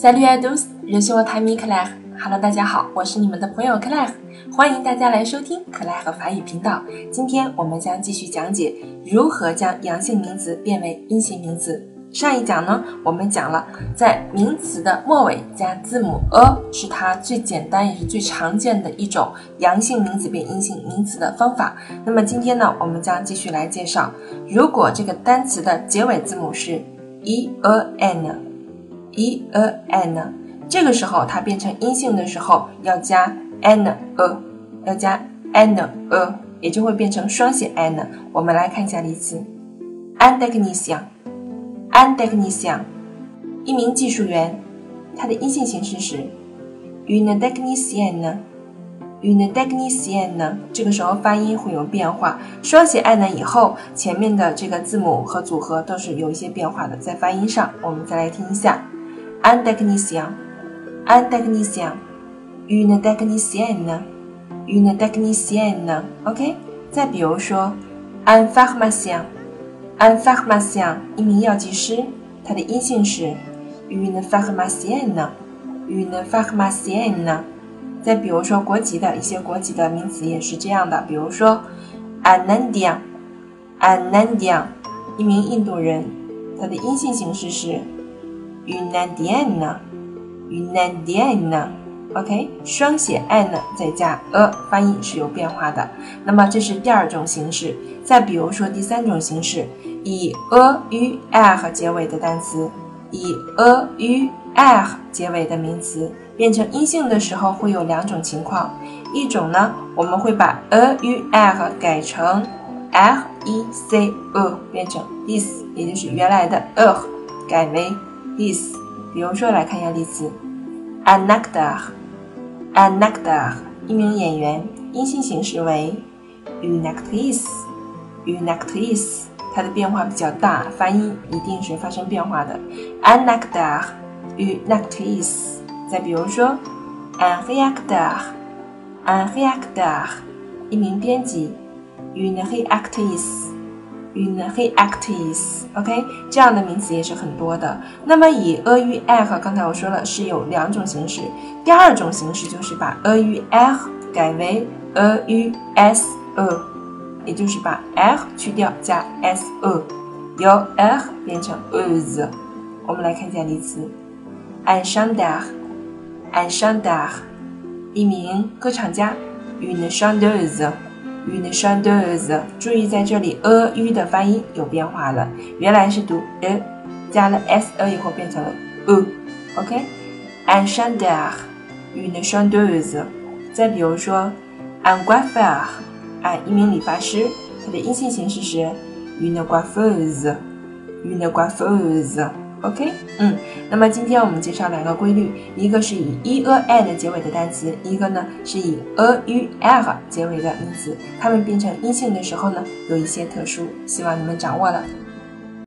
Salut à tous, je suis votre ami Claire. Hello，大家好，我是你们的朋友 Claire，欢迎大家来收听 Claire 法语频道。今天我们将继续讲解如何将阳性名词变为阴性名词。上一讲呢，我们讲了在名词的末尾加字母 a 是它最简单也是最常见的一种阳性名词变阴性名词的方法。那么今天呢，我们将继续来介绍，如果这个单词的结尾字母是 e a n。E a n，这个时候它变成阴性的时候要加 n a，要加 n a，也就会变成双写 n。我们来看一下例词：an technician，an technician，一名技术员，它的阴性形式是 une technicienne，une technicienne。这个时候发音会有变化，双写 n 以后，前面的这个字母和组合都是有一些变化的，在发音上，我们再来听一下。Un technicien, un technicien, une technicienne, une technicienne. OK，再比如说，un pharmacien, un pharmacien，一名药剂师，它的阴性是 une pharmacienne, une pharmacienne。再比如说国籍的一些国籍的名词也是这样的，比如说，un Indien, un Indien，一名印度人，它的阴性形式是。云南 Diana，云南 Diana，OK，双写 n 再加 a，发音是有变化的。那么这是第二种形式。再比如说第三种形式，以 a u r 结尾的单词，以 a u r 结尾的名词变成阴性的时候，会有两种情况。一种呢，我们会把 a u r 改成 r e c e，变成 this，也就是原来的 a，改为。is，比如说来看一下例子，an actor，an actor，一名演员，阴性形式为 une actrice，une actrice，它的变化比较大，发音一定是发生变化的，an actor，une actrice。再比如说，an reactor，an reactor，一名编辑，une rédactrice。Une réactrice，OK，这样的名词也是很多的。那么以 a u r 刚才我说了是有两种形式，第二种形式就是把 a u r 改为 a u s e，也就是把 f 去掉加 s e，由 f 变成 us。我们来看一下例词：un chanteur，un chanteur，一名歌唱家；une chanteuse。Une chanteuse，注意在这里 a u 的发音有变化了，原来是读 e，加了 s e 以后变成了 u，OK？un chanteur，une chanteuse。再比如说，un coiffeur，啊，一名理发师，它的阴性形式是 une coiffeuse，une coiffeuse。OK，嗯，那么今天我们介绍两个规律，一个是以 e a n 结尾的单词，一个呢是以 a u r 结尾的名词，它们变成阴性的时候呢，有一些特殊，希望你们掌握了。